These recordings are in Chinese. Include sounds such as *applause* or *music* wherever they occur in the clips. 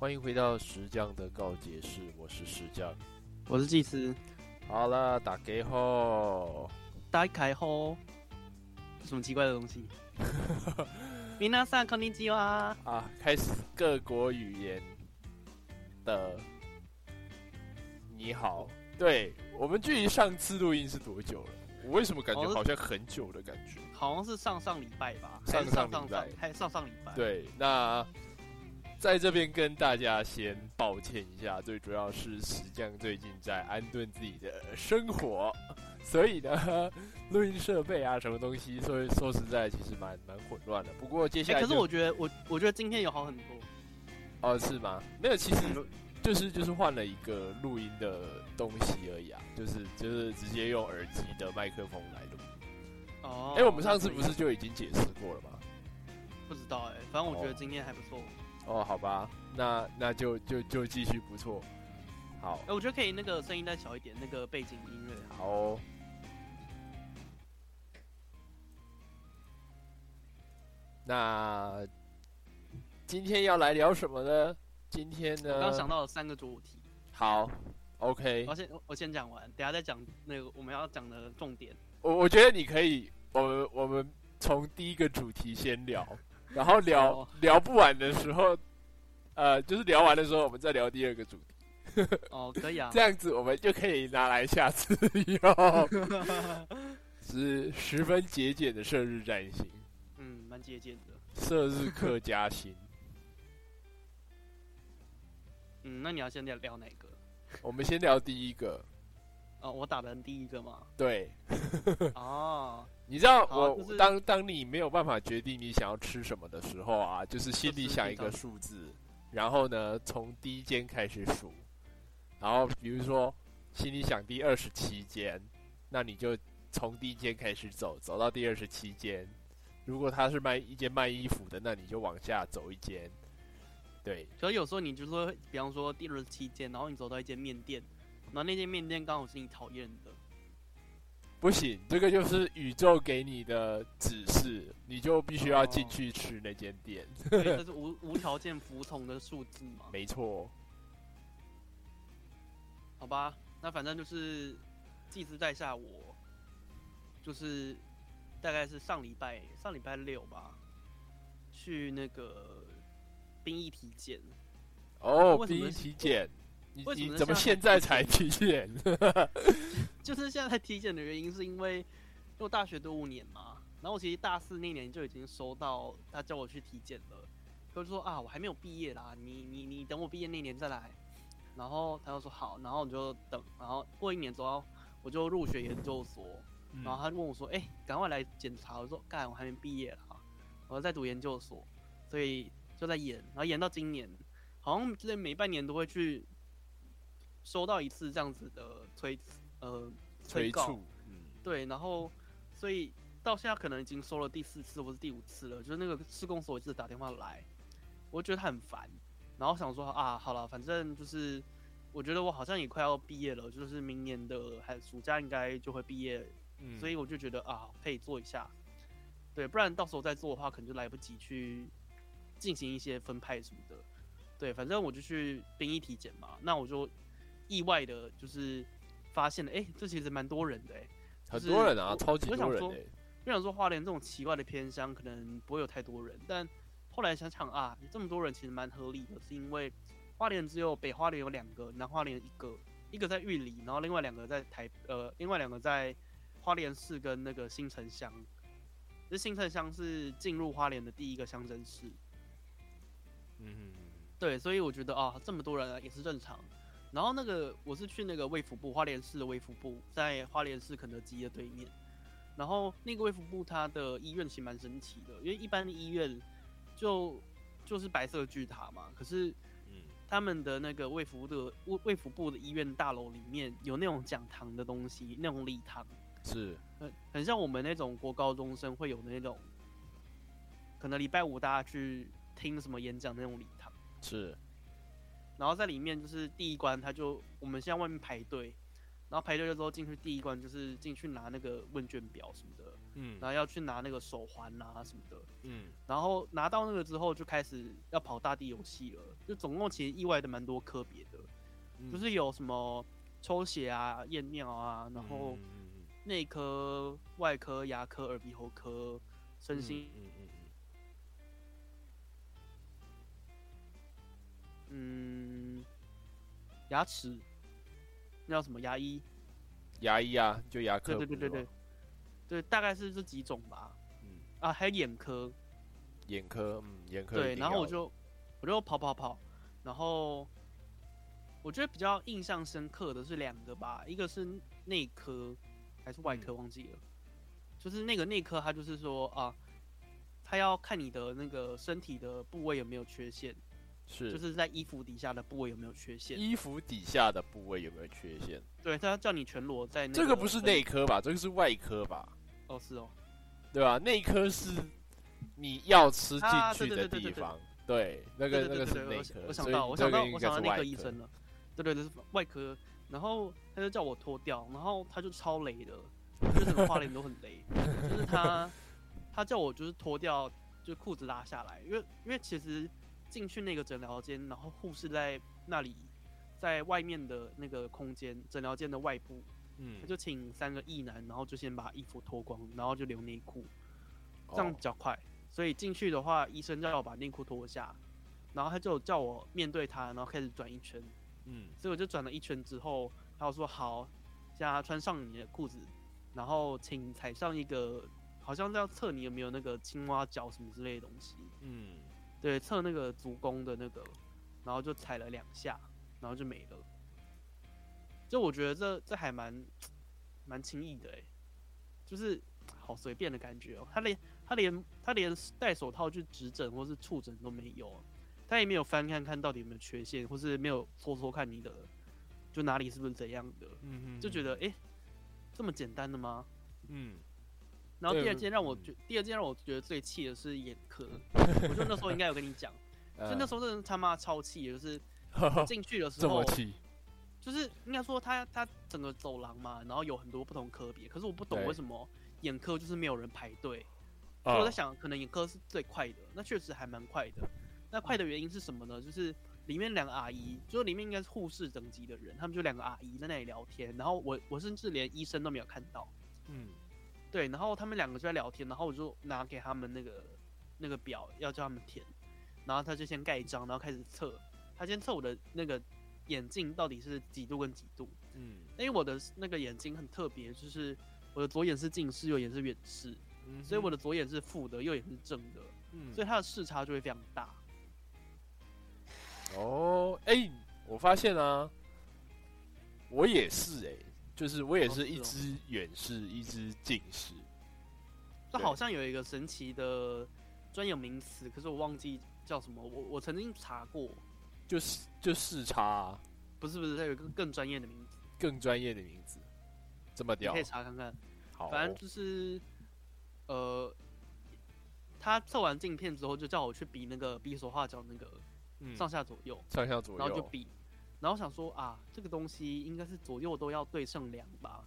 欢迎回到石匠的告解室，我是石匠。我是祭司。好了，打给后，打开后，什么奇怪的东西？*laughs* 米娜桑肯定基哇啊！开始各国语言的你好。对我们距离上次录音是多久了？我为什么感觉好像很久的感觉？好像是上上礼拜吧？上上礼拜，还上上礼拜？对，那。在这边跟大家先抱歉一下，最主要是石匠最近在安顿自己的生活，所以呢，录音设备啊，什么东西，所以说实在其实蛮蛮混乱的。不过接下来，可是我觉得我我觉得今天有好很多。哦，是吗？没有，其实就是就是换了一个录音的东西而已啊，就是就是直接用耳机的麦克风来录。哦，哎，我们上次不是就已经解释过了吗？不知道哎，反正我觉得今天还不错。哦，好吧，那那就就就继续不错，好。哎，我觉得可以那个声音再小一点，那个背景音乐。好。那今天要来聊什么呢？今天呢？我刚想到了三个主题。好，OK。我先我先讲完，等下再讲那个我们要讲的重点。我我觉得你可以，我们我们从第一个主题先聊。然后聊聊不完的时候，呃，就是聊完的时候，我们再聊第二个主题。哦，可以啊，*laughs* 这样子我们就可以拿来下次用。*laughs* 是十分节俭的射日占星。嗯，蛮节俭的。射日客家星。*laughs* 嗯，那你要先聊聊哪个？我们先聊第一个。哦，我打的第一个嘛。对。哦。你知道我当当你没有办法决定你想要吃什么的时候啊，就是心里想一个数字，然后呢从第一间开始数，然后比如说心里想第二十七间，那你就从第一间开始走，走到第二十七间。如果他是卖一间卖衣服的，那你就往下走一间。对，所以有时候你就说，比方说第二十七间，然后你走到一间面店，然后那间面店刚好是你讨厌的。不行，这个就是宇宙给你的指示，你就必须要进去吃那间店。这是无无条件服从的数字吗？*laughs* 没错。好吧，那反正就是祭司在下，我就是大概是上礼拜上礼拜六吧，去那个兵役体检。哦，兵役体检。你怎么现在才体检？*laughs* *laughs* 就是现在才体检的原因，是因为我大学读五年嘛，然后我其实大四那年就已经收到他叫我去体检了，他就说啊，我还没有毕业啦，你你你等我毕业那年再来。然后他就说好，然后我就等，然后过一年之后我就入学研究所，然后他就问我说，哎，赶快来检查。我说干，我还没毕业啦，我在读研究所，所以就在演，然后演到今年，好像之前每半年都会去。收到一次这样子的催，呃，催告，嗯，对，然后，所以到现在可能已经收了第四次或是第五次了，就是那个施工所一直打电话来，我觉得他很烦，然后想说啊，好了，反正就是，我觉得我好像也快要毕业了，就是明年的还暑假应该就会毕业，嗯，所以我就觉得啊，可以做一下，对，不然到时候再做的话，可能就来不及去进行一些分派什么的，对，反正我就去兵役体检嘛，那我就。意外的，就是发现了，哎，这其实蛮多人的，哎，很多人啊，超级多人哎。我想说花莲这种奇怪的偏乡，可能不会有太多人，但后来想想啊，这么多人其实蛮合理的，是因为花莲只有北花莲有两个，南花莲一个，一个在玉里，然后另外两个在台，呃，另外两个在花莲市跟那个新城乡。这新城乡是进入花莲的第一个乡镇市。嗯，对，所以我觉得啊，这么多人也是正常。然后那个我是去那个卫福部花莲市的卫福部，在花莲市肯德基的对面。然后那个卫福部它的医院其实蛮神奇的，因为一般的医院就就是白色巨塔嘛。可是，嗯，他们的那个卫福的卫卫福部的医院大楼里面有那种讲堂的东西，那种礼堂是，很很像我们那种国高中生会有的那种，可能礼拜五大家去听什么演讲那种礼堂是。然后在里面就是第一关，他就我们现在外面排队，然后排队的时候进去第一关就是进去拿那个问卷表什么的，嗯然后要去拿那个手环啊什么的，嗯。然后拿到那个之后就开始要跑大地游戏了，就总共其实意外的蛮多科别的，嗯，就是有什么抽血啊、验尿啊，然后内科、外科、牙科、耳鼻喉科、身心，嗯嗯嗯嗯，牙齿，那叫什么？牙医？牙医啊，就牙科对对对对对，对，大概是这几种吧。嗯，啊，还有眼科，眼科，嗯，眼科对，然后我就我就跑跑跑，然后我觉得比较印象深刻的是两个吧，一个是内科还是外科忘记了，就是那个内科，他就是说啊，他要看你的那个身体的部位有没有缺陷，是就是在衣服底下的部位有没有缺陷，衣服底下的部位有没有缺陷？对，他要叫你全裸在那这个不是内科吧？这个是外科吧？哦是哦，对吧？内科是你要吃进啊去的地方，对，那个那个是内科，我想到，我想到，我想到内是外科科医生了，对对对，是外科。然后他就叫我脱掉，然后他就超雷的，就是花脸都很雷，*laughs* 就是他他叫我就是脱掉，就裤子拉下来，因为因为其实进去那个诊疗间，然后护士在那里，在外面的那个空间，诊疗间的外部，嗯他，就请三个异男，然后就先把衣服脱光，然后就留内裤，这样哦比较快。所以进去的话，医生叫我把内裤脱下，然后他就叫我面对他，然后开始转一圈。嗯所以我就转了一圈之后，他就说好，现在穿上你的裤子，然后请踩上一个，好像是要测你有没有那个青蛙脚什么之类的东西。嗯，对，测那个足弓的那个，然后就踩了两下，然后就没了。就我觉得这这还蛮蛮轻易的哎，就是好随便的感觉哦。他连他连他连戴手套去指诊或是触诊都没有，他也没有翻看看到底有没有缺陷，或是没有搓搓看你的就哪里是不是怎样的，嗯就觉得诶，这么简单的吗？嗯，然后第二件让我嗯觉，第二件让我觉得最气的是眼科，我就那时候应该有跟你讲，*laughs* 就那时候真的他妈超气的，就是进去的时候 *laughs* 这么，气，就是应该说他他整个走廊嘛，然后有很多不同科别，可是我不懂为什么眼科就是没有人排队，所以我在啊，想，可能眼科是最快的，那确实还蛮快的。那快的原因是什么呢？就是里面两个阿姨，就是里面应该是护士等级的人，他们就两个阿姨在那里聊天，然后我我甚至连医生都没有看到，嗯对，然后他们两个就在聊天，然后我就拿给他们那个那个表要叫他们填，然后他就先盖章，然后开始测，他先测我的那个眼镜到底是几度跟几度，嗯因为我的那个眼睛很特别，就是我的左眼是近视，右眼是远视，嗯，所以我的左眼是负的，右眼是正的，嗯所以它的视差就会非常大。哦，哎、我发现啊，我也是哎、就是我也哦是一只远视，一只近视。对。这好像有一个神奇的专有名词，可是我忘记叫什么。我我曾经查过，就是就视差、啊，不是不是，它有一个更专业的名字，更专业的名字，这么屌。你可以，查看看。好。哦、反正就是，呃，他测完镜片之后，就叫我去比那个比手画脚那个嗯。上下左右，上下左右，然后就比，然后想说啊，这个东西应该是左右都要对称量吧。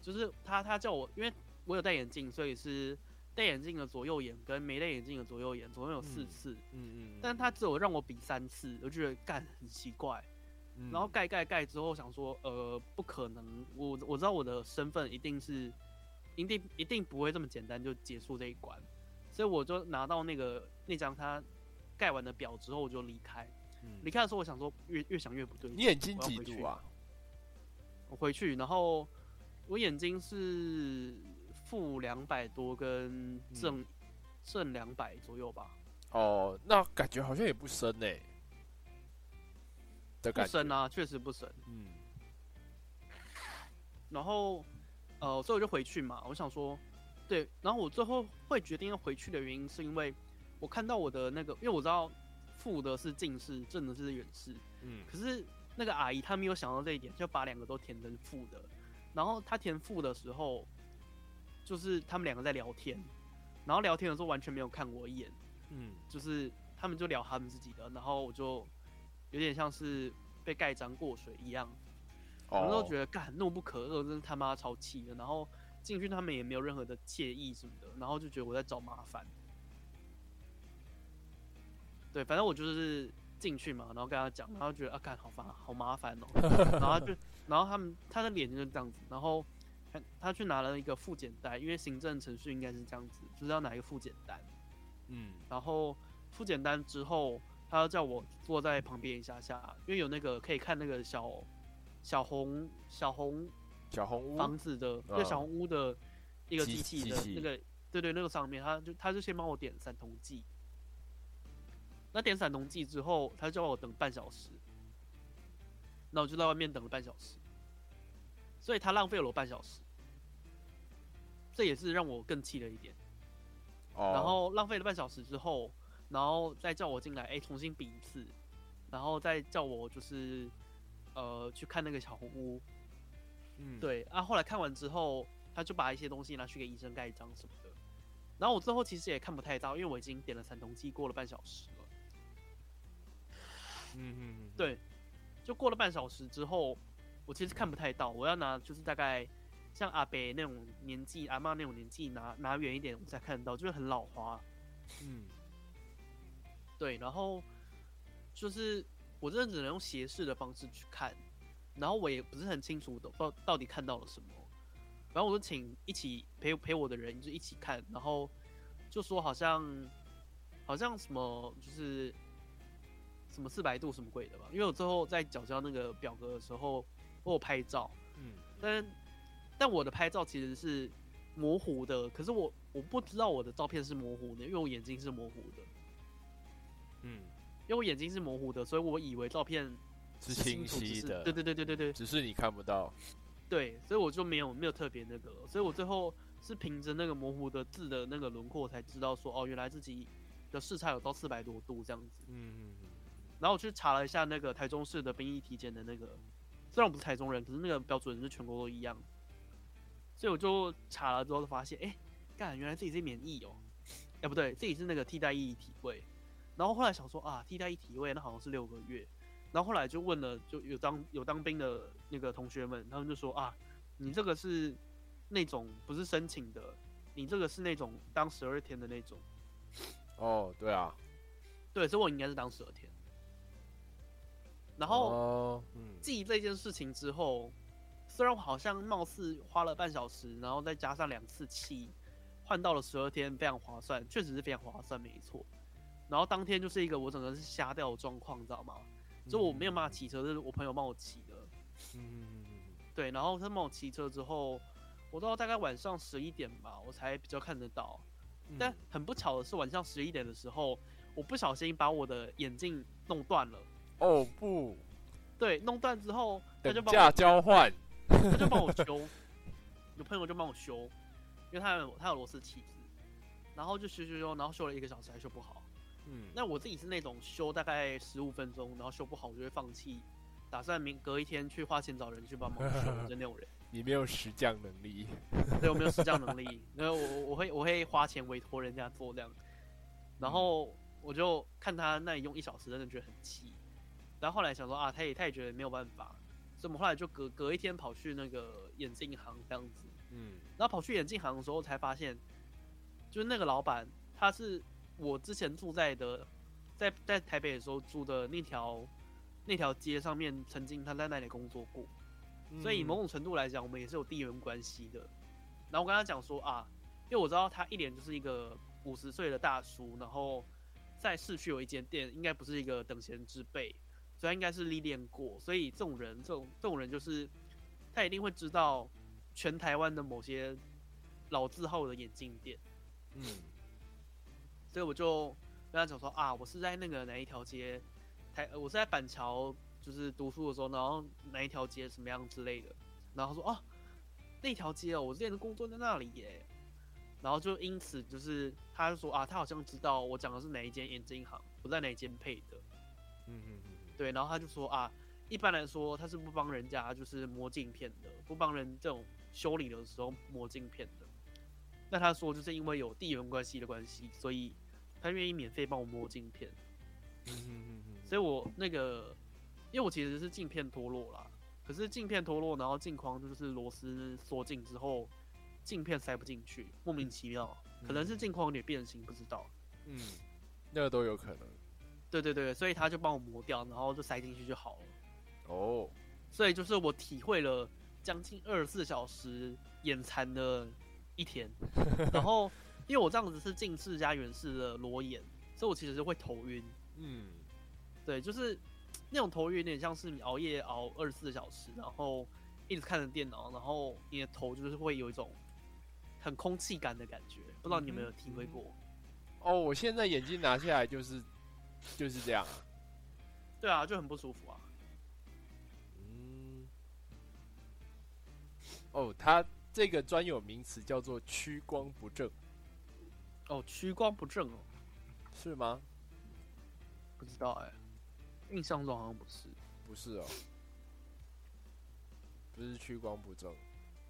就是他他叫我，因为我有戴眼镜，所以是戴眼镜的左右眼跟没戴眼镜的左右眼，总共有四嗯次。嗯嗯，但他只有让我比三次，我就觉得干很奇怪。嗯然后盖盖盖之后想说，呃，不可能，我我知道我的身份一定是，一定一定不会这么简单就结束这一关，所以我就拿到那个那张他盖完的表之后，我就离开。嗯离开的时候，我想说越越想越不对，你眼睛几度啊？我回去，然后我眼睛是负两百多跟正、正两百左右吧，哦，那感觉好像也不深呢、的不深啊，确实不深。嗯然后，呃，所以我就回去嘛。我想说，对，然后我最后会决定要回去的原因，是因为我看到我的那个，因为我知道负的是近视，正的是远视，嗯可是那个阿姨她没有想到这一点，就把两个都填成负的。然后她填负的时候，就是他们两个在聊天，然后聊天的时候完全没有看我一眼，嗯就是他们就聊他们自己的，然后我就有点像是被盖章过水一样。我们都觉得干怒不可遏，真是他妈超气的。然后进去他们也没有任何的介意什么的，然后就觉得我在找麻烦。对，反正我就是进去嘛，然后跟他讲，然后觉得啊，看好烦，好麻烦哦。*laughs* 然后就，然后他们他的脸就是这样子，然后他他去拿了一个复检单，因为行政程序应该是这样子，就是要拿一个复检单。嗯，然后复检单之后，他要叫我坐在旁边一下下，因为有那个可以看那个小小红小红小红屋房子的那小红屋的一个机器的那个，对对，那个上面，他就他就先帮我点三通剂。那点散瞳剂之后，他就叫我等半小时，那我就在外面等了半小时，所以他浪费了我半小时，这也是让我更气了一点。哦。然后浪费了半小时之后，然后再叫我进来，哎，重新比一次，然后再叫我就是呃去看那个小红屋。嗯。对啊，后来看完之后，他就把一些东西拿去给医生盖章什么的。然后我最后其实也看不太到，因为我已经点了散瞳剂，过了半小时。嗯嗯，对，就过了半小时之后，我其实看不太到。我要拿就是大概像阿北那种年纪，阿妈那种年纪，拿拿远一点我才看得到，就是很老花。嗯，对，然后就是我真的只能用斜视的方式去看，然后我也不是很清楚的到到底看到了什么。然后我就请一起陪陪我的人就一起看，然后就说好像好像什么就是。什么四百度什么鬼的吧？因为我最后在缴交那个表格的时候，我有拍照，嗯，但但我的拍照其实是模糊的，可是我我不知道我的照片是模糊的，因为我眼睛是模糊的，嗯，因为我眼睛是模糊的，所以我以为照片是清晰的，对对对对对对，只是你看不到，对，所以我就没有没有特别那个，所以我最后是凭着那个模糊的字的那个轮廓才知道说，哦，原来自己的视差有到四百多度这样子，嗯嗯嗯。然后我去查了一下那个台中市的兵役体检的那个，虽然我不是台中人，可是那个标准是全国都一样，所以我就查了之后就发现，哎，干，原来自己是免疫哦，哎不对，自己是那个替代役体位，然后后来想说啊，替代役体位那好像是六个月，然后后来就问了，就有当有当兵的那个同学们，他们就说啊，你这个是那种不是申请的，你这个是那种当十二天的那种，哦，对啊，对，所以我应该是当十二天。然后记这件事情之后，虽然我好像貌似花了半小时，然后再加上两次气，换到了十二天，非常划算，确实是非常划算，没错。然后当天就是一个我整个是瞎掉的状况，你知道吗？就我没有办法骑车，是我朋友帮我骑的。嗯，对。然后他帮我骑车之后，我到大概晚上十一点吧，我才比较看得到。但很不巧的是，晚上十一点的时候，我不小心把我的眼镜弄断了。哦不，对，弄断之后他就价交 *laughs* 换，他就帮我修，有朋友就帮我修，因为他有他有螺丝起子，然后就修修修，然后修了一个小时还修不好。嗯，那我自己是那种修大概十五分钟，然后修不好我就会放弃，打算明隔一天去花钱找人去帮忙修的那种人。*laughs* 你没有实降能力，对我没有实降能力，然后我我会我会花钱委托人家做这样，然后我就看他那里用一小时，真的觉得很气。然后后来想说啊，他也他也觉得没有办法，所以我们后来就隔隔一天跑去那个眼镜行这样子，嗯，然后跑去眼镜行的时候才发现，就是那个老板他是我之前住在的，在在台北的时候住的那条那条街上面，曾经他在那里工作过，所以某种程度来讲，我们也是有地缘关系的。然后我跟他讲说啊，因为我知道他一脸就是一个五十岁的大叔，然后在市区有一间店，应该不是一个等闲之辈。他应该是历练过，所以这种人，这种这种人就是他一定会知道全台湾的某些老字号的眼镜店。嗯，所以我就跟他讲说啊，我是在那个哪一条街，台我是在板桥，就是读书的时候，然后哪一条街什么样之类的。然后他说哦，那条街哦，我之前的工作在那里耶。然后就因此就是他就说啊，他好像知道我讲的是哪一间眼镜行，我在哪一间配的。嗯。对，然后他就说啊，一般来说他是不帮人家就是磨镜片的，不帮人这种修理的时候磨镜片的。那他说就是因为有地缘关系的关系，所以他愿意免费帮我磨镜片。嗯嗯嗯嗯。所以我那个，因为我其实是镜片脱落啦，可是镜片脱落，然后镜框就是螺丝缩进之后，镜片塞不进去，莫名其妙，可能是镜框有点变形，不知道。嗯，那个都有可能。对对对，所以他就帮我磨掉，然后就塞进去就好了。哦，所以就是我体会了将近二十四小时眼馋的一天，*laughs* 然后因为我这样子是近视加远视的裸眼，所以我其实是会头晕。嗯，对，就是那种头晕，有点像是你熬夜熬二十四小时，然后一直看着电脑，然后你的头就是会有一种很空气感的感觉，不知道你有没有体会过？哦，我现在眼镜拿下来就是就是这样啊。对啊，就很不舒服啊。嗯，哦，它这个专有名词叫做屈光不正，哦，屈光不正哦，是吗？不知道哎，印象中好像不是。不是哦，不是屈光不正。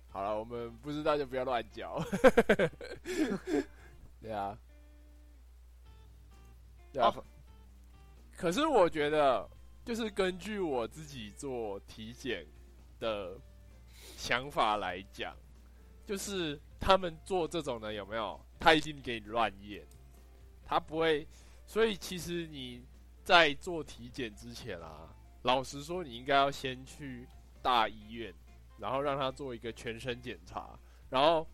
好了，我们不知道就不要乱讲。*laughs* 对啊，对啊。可是我觉得，就是根据我自己做体检的想法来讲，就是他们做这种的有没有？他一定给你乱验，他不会。所以其实你在做体检之前啊，老实说，你应该要先去大医院。然后让他做一个全身检查，然后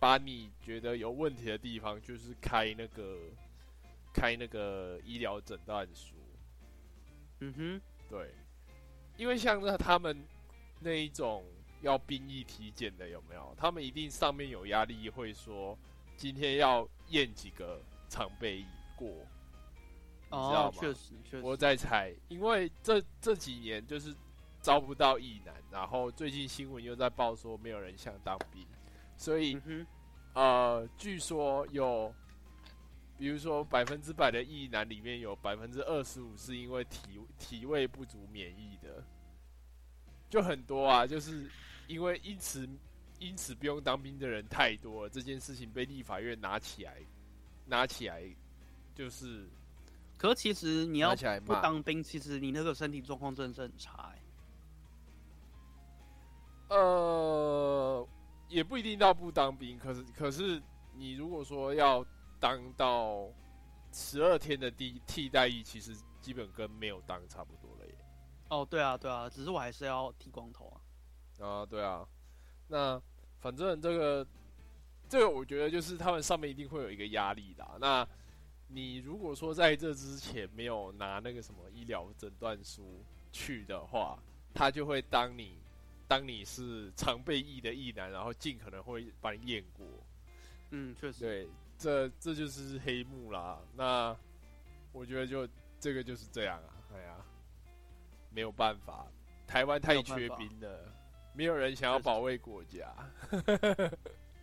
把你觉得有问题的地方，就是开那个开那个医疗诊断书。嗯哼，对，因为像那他们那一种要兵役体检的有没有？他们一定上面有压力，会说今天要验几个常备役过，你知道吗？确实，确实，我在猜，因为这这几年就是。招不到役男，然后最近新闻又在报说没有人想当兵，所以呃，据说有，比如说百分之百的役男里面有百分之二十五是因为体体位不足免疫的，就很多啊，就是因为因此因此不用当兵的人太多了，这件事情被立法院拿起来拿起来，就是，可其实你要不当兵，其实你那个身体状况真的是很差。呃，也不一定到不当兵，可是可是你如果说要当到十二天的替替代役，其实基本跟没有当差不多了耶。哦，对啊，对啊，只是我还是要剃光头啊。啊，对啊，那反正这个这个，我觉得就是他们上面一定会有一个压力的。那你如果说在这之前没有拿那个什么医疗诊断书去的话，他就会当你。当你是常备役的役男，然后尽可能会把你验过。嗯，确实。对，这这就是黑幕啦。那我觉得就这个就是这样啊。哎呀，没有办法，台湾太缺兵了，没有人想要保卫国家。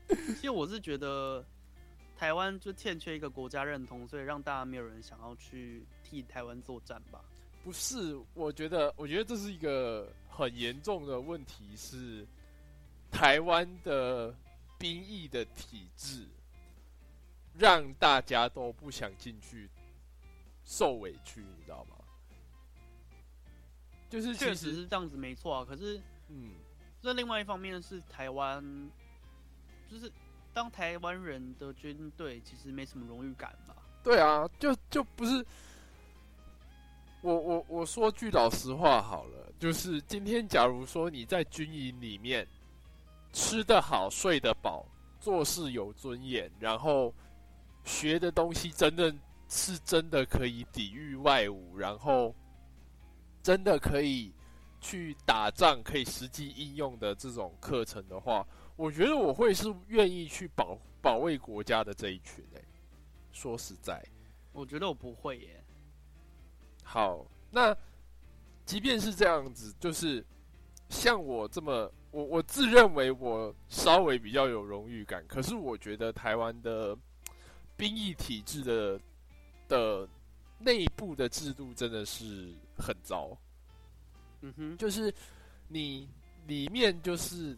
其实我是觉得台湾就欠缺一个国家认同，所以让大家没有人想要去替台湾作战吧。不是，我觉得，我觉得这是一个很严重的问题，是台湾的兵役的体制，让大家都不想进去受委屈，你知道吗？就是确实是这样子，没错啊。可是，嗯，这另外一方面是台湾，就是当台湾人的军队其实没什么荣誉感吧？对啊，就就不是。我我我说句老实话好了，就是今天假如说你在军营里面吃得好、睡得饱、做事有尊严，然后学的东西真的是真的可以抵御外侮，然后真的可以去打仗、可以实际应用的这种课程的话，我觉得我会是愿意去保保卫国家的这一群诶。说实在，我觉得我不会耶。好，那即便是这样子，就是像我这么，我我自认为我稍微比较有荣誉感，可是我觉得台湾的兵役体制的的内部的制度真的是很糟。嗯哼，就是你里面就是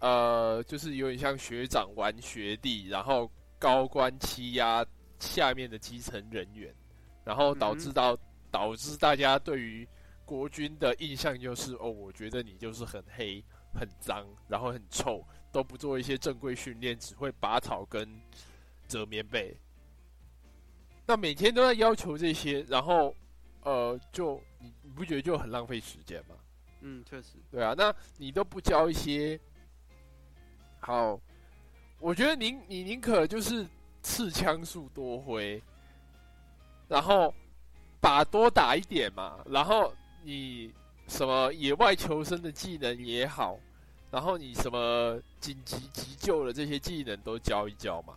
呃，就是有点像学长玩学弟，然后高官欺压下面的基层人员。然后导致到导致大家对于国军的印象就是哦，我觉得你就是很黑、很脏，然后很臭，都不做一些正规训练，只会拔草跟折棉被。那每天都在要求这些，然后呃，就你你不觉得就很浪费时间吗？嗯，确实。对啊，那你都不教一些好，我觉得宁你宁可就是刺枪术多挥，然后把多打一点嘛，然后你什么野外求生的技能也好，然后你什么紧急急救的这些技能都教一教嘛，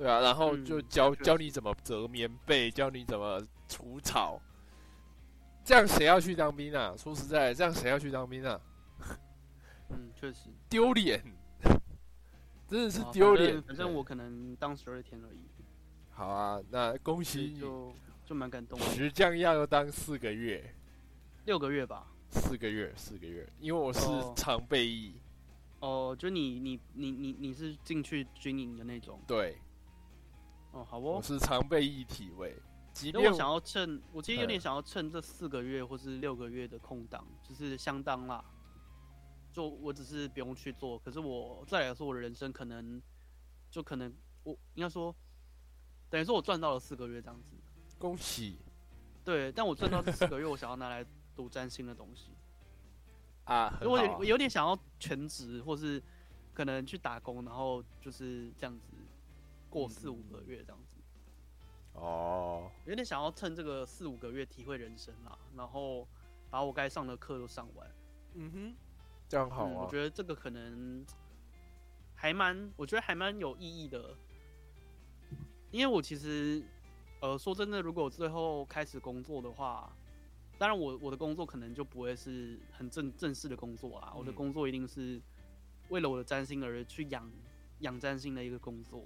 对啊，然后就教教你怎么折棉被，教你怎么除草。这样谁要去当兵啊？说实在，这样谁要去当兵啊？*laughs* 嗯，确实丢脸，真的是丢脸。反正我可能当十二天而已。好啊，那恭喜你，就就蛮感动。石匠要当四个月，六个月吧。四个月，四个月，因为我是常备役。哦，就你你你你你是进去军营的那种？对。哦，好哦。我是常备一体位。因为我想要趁，我其实有点想要趁这四个月或是六个月的空档，就是相当啦。就我只是不用去做，可是我再来说，我的人生可能就可能我应该说，等于说我赚到了四个月这样子。恭喜！对，但我赚到这四个月，*laughs* 我想要拿来读占星的东西。*laughs* 啊，我我有点想要全职，或是可能去打工，然后就是这样子过四五个月这样子。哦，有点想要趁这个四五个月体会人生啦，然后把我该上的课都上完。嗯哼，这样好啊。我觉得这个可能还蛮，我觉得还蛮有意义的。因为我其实，呃，说真的，如果最后开始工作的话，当然我我的工作可能就不会是很正正式的工作啦。我的工作一定是为了我的占星而去养养占星的一个工作，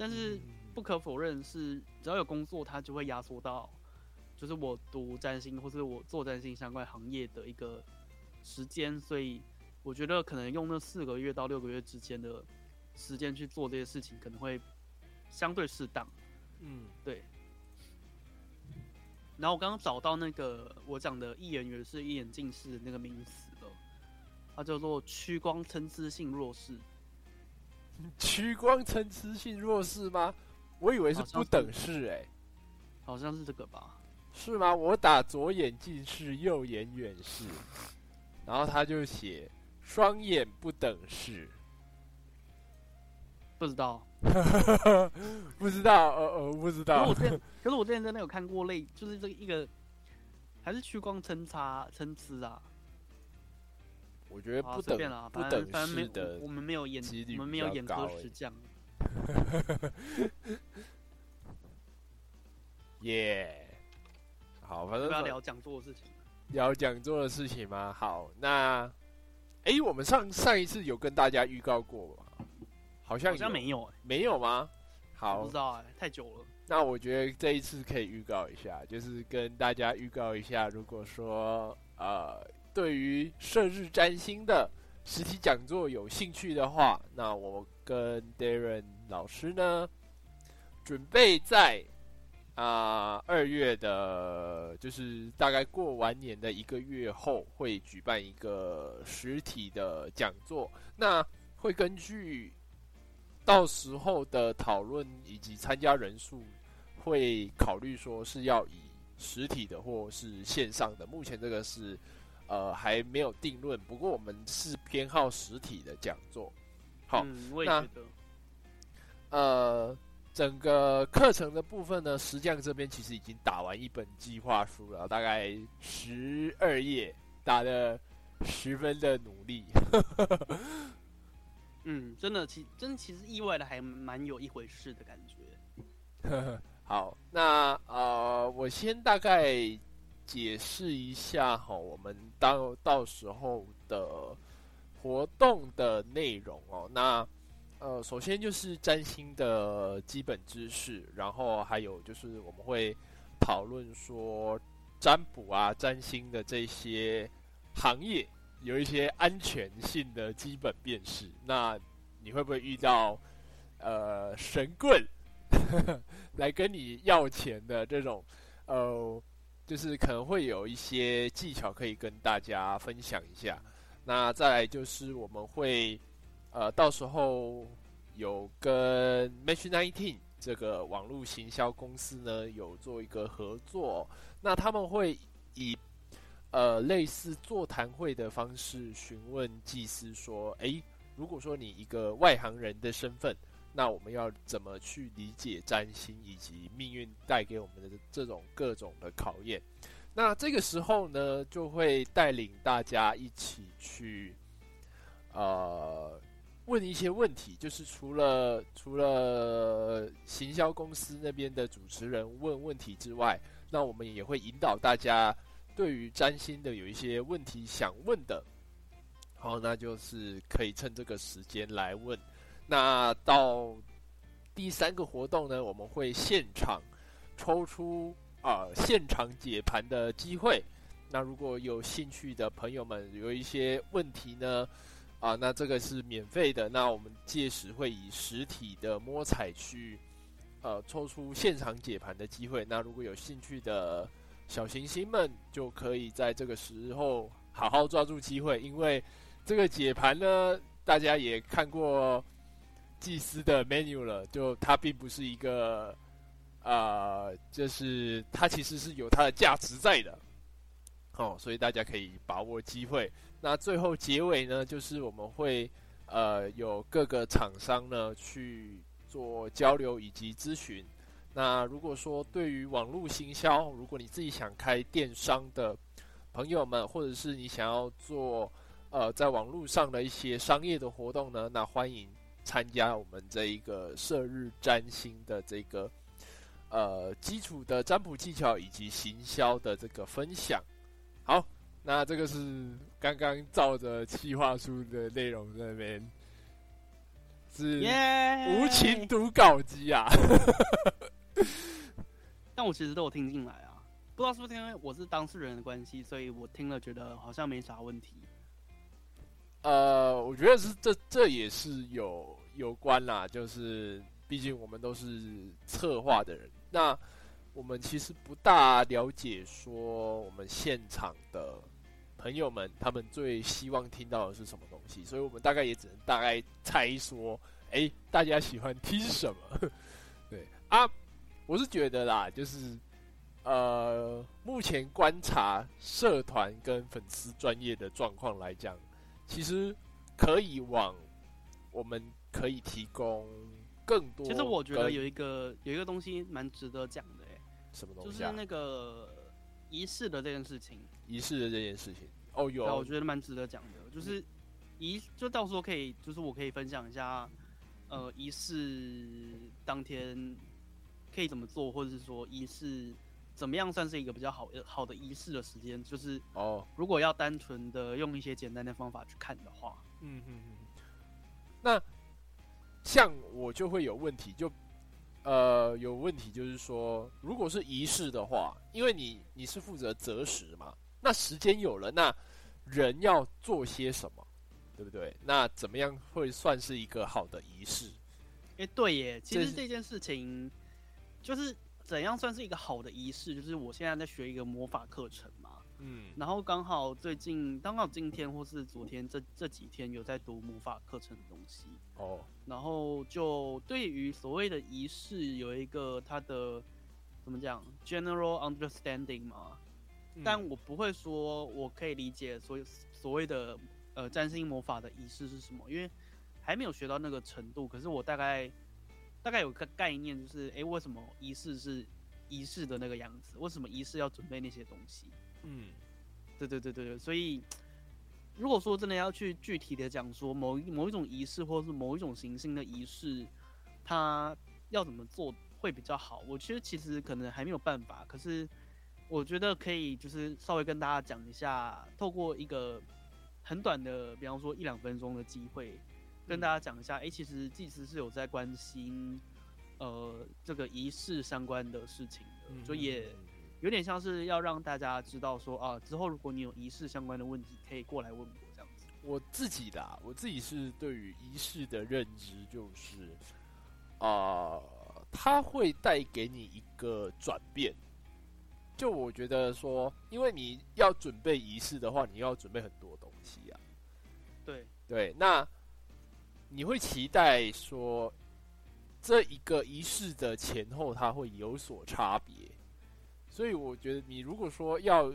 但是。不可否认是，只要有工作，它就会压缩到，就是我读占星或是我做占星相关行业的一个时间，所以我觉得可能用那四个月到六个月之间的时间去做这些事情，可能会相对适当。嗯，对。然后我刚刚找到那个我讲的一眼远视、一眼近视的那个名词了，它叫做屈光参差性弱视。*laughs* 屈光参差性弱视吗？我以为是不等式哎，好像是这个吧？是吗？我打左眼近视，右眼远视，然后他就写双眼不等式，不知道，*laughs* 不知道，呃呃，不知道。可是我之前，可是我之前真的有看过类，就是这一个还是屈光参差参差啊？我觉得不等不等式的，我们没有眼，我们没有演科石匠。*laughs* 耶，好，反正要聊讲座的事情。聊讲座的事情吗？好，那，哎，我们上上一次有跟大家预告过吗？好像好像没有，没有吗？好，不知道哎，太久了。那我觉得这一次可以预告一下，就是跟大家预告一下，如果说呃，对于射日占星的实体讲座有兴趣的话，那我。跟 Darren 老师呢，准备在啊二月的，就是大概过完年的一个月后，会举办一个实体的讲座。那会根据到时候的讨论以及参加人数，会考虑说是要以实体的或是线上的。目前这个是呃还没有定论，不过我们是偏好实体的讲座。好，那呃，整个课程的部分呢，实际上这边其实已经打完一本计划书了，大概十二页，打的十分的努力。嗯，真的，其真其实意外的还蛮有一回事的感觉。*laughs* 好，那呃，我先大概解释一下哈，我们到到时候的。活动的内容哦，那呃，首先就是占星的基本知识，然后还有就是我们会讨论说占卜啊、占星的这些行业有一些安全性的基本辨识。那你会不会遇到呃神棍来跟你要钱的这种呃？就是可能会有一些技巧可以跟大家分享一下。那再来就是我们会呃到时候有跟 Match Nineteen 这个网络行销公司呢有做一个合作，那他们会以呃类似座谈会的方式询问祭司说：“诶，如果说你一个外行人的身份。”那我们要怎么去理解占星以及命运带给我们的这种各种的考验？那这个时候呢，就会带领大家一起去，呃，问一些问题。就是除了除了行销公司那边的主持人问问题之外，那我们也会引导大家对于占星的有一些问题想问的。好，那就是可以趁这个时间来问。那到第三个活动呢，我们会现场抽出啊现场解盘的机会。那如果有兴趣的朋友们有一些问题呢，啊，那这个是免费的。那我们届时会以实体的摸彩去呃抽出现场解盘的机会。那如果有兴趣的小行星们，就可以在这个时候好好抓住机会，因为这个解盘呢，大家也看过。祭司的 menu 了，就它并不是一个，呃，就是它其实是有它的价值在的，哦，所以大家可以把握机会。那最后结尾呢，就是我们会呃有各个厂商呢去做交流以及咨询。那如果说对于网络行销，如果你自己想开电商的朋友们，或者是你想要做呃在网络上的一些商业的活动呢，那欢迎。参加我们这一个射日占星的这个呃基础的占卜技巧以及行销的这个分享。好，那这个是刚刚照着企划书的内容那边是无情读稿机啊。*laughs* 但我其实都有听进来啊，不知道是不是因为我是当事人的关系，所以我听了觉得好像没啥问题。呃，我觉得是这这也是有有关啦，就是毕竟我们都是策划的人，那我们其实不大了解说我们现场的朋友们他们最希望听到的是什么东西，所以我们大概也只能大概猜说，哎，大家喜欢听什么？*laughs* 对啊，我是觉得啦，就是呃，目前观察社团跟粉丝专业的状况来讲。其实可以往，我们可以提供更多。其实我觉得有一个有一个东西蛮值得讲的，哎，什么东西？就是那个仪式的这件事情。仪式的这件事情，哦，有，我觉得蛮值得讲的。就是仪，就到时候可以，就是我可以分享一下，呃，仪式当天可以怎么做，或者是说仪式。怎么样算是一个比较好好的仪式的时间？就是哦，如果要单纯的用一些简单的方法去看的话，嗯嗯嗯。那像我就会有问题，就呃有问题，就是说，如果是仪式的话，因为你你是负责择时嘛，那时间有了，那人要做些什么，对不对？那怎么样会算是一个好的仪式？哎，对耶，其实这件事情就是。怎样算是一个好的仪式？就是我现在在学一个魔法课程嘛，嗯，然后刚好最近刚好今天或是昨天这这几天有在读魔法课程的东西哦，然后就对于所谓的仪式有一个它的怎么讲 general understanding 嘛，但我不会说我可以理解所所谓的呃占星魔法的仪式是什么，因为还没有学到那个程度，可是我大概。大概有个概念，就是哎，为什么仪式是仪式的那个样子？为什么仪式要准备那些东西？嗯，对对对对对。所以，如果说真的要去具体的讲说某一某一种仪式，或者是某一种行星的仪式，它要怎么做会比较好？我其实其实可能还没有办法。可是，我觉得可以就是稍微跟大家讲一下，透过一个很短的，比方说一两分钟的机会。跟大家讲一下，哎，其实祭司是有在关心，呃，这个仪式相关的事情的，就也有点像是要让大家知道说啊，之后如果你有仪式相关的问题，可以过来问我这样子。我自己的，我自己是对于仪式的认知就是，啊，它会带给你一个转变，就我觉得说，因为你要准备仪式的话，你要准备很多东西啊。对对，那你会期待说，这一个仪式的前后它会有所差别。所以我觉得，你如果说要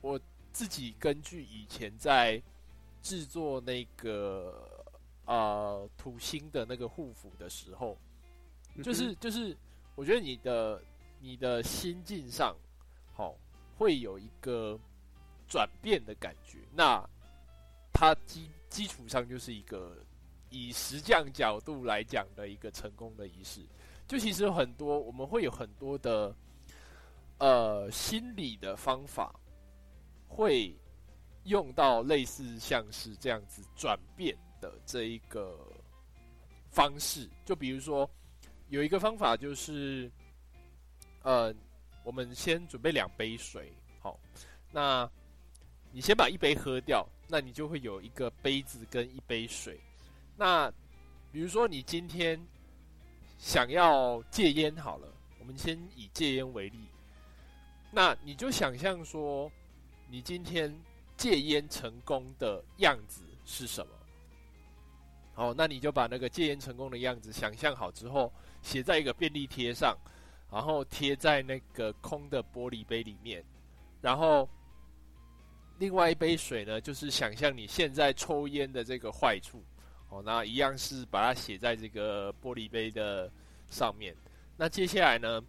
我自己根据以前在制作那个呃土星的那个护符的时候，就是就是，我觉得你的你的心境上。好，会有一个转变的感觉。那它基基础上就是一个以石匠角度来讲的一个成功的仪式。就其实很多我们会有很多的呃心理的方法，会用到类似像是这样子转变的这一个方式。就比如说有一个方法就是呃。我们先准备两杯水，好，那你先把一杯喝掉，那你就会有一个杯子跟一杯水。那比如说你今天想要戒烟，好了，我们先以戒烟为例，那你就想象说，你今天戒烟成功的样子是什么？好，那你就把那个戒烟成功的样子想象好之后，写在一个便利贴上。然后贴在那个空的玻璃杯里面，然后另外一杯水呢，就是想象你现在抽烟的这个坏处，哦，那一样是把它写在这个玻璃杯的上面。那接下来呢，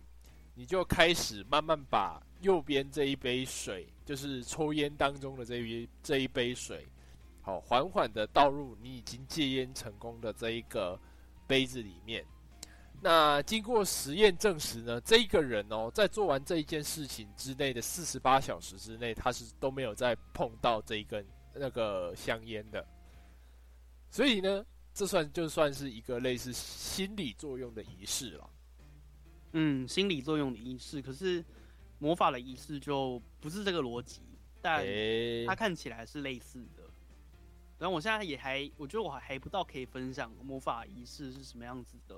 你就开始慢慢把右边这一杯水，就是抽烟当中的这一这一杯水，好，缓缓的倒入你已经戒烟成功的这一个杯子里面。那经过实验证实呢，这一个人哦，在做完这一件事情之内的四十八小时之内，他是都没有再碰到这一根那个香烟的。所以呢，这算就算是一个类似心理作用的仪式了。嗯，心理作用的仪式，可是魔法的仪式就不是这个逻辑，但它看起来是类似的。然后我现在也还，我觉得我还还不到可以分享魔法仪式是什么样子的。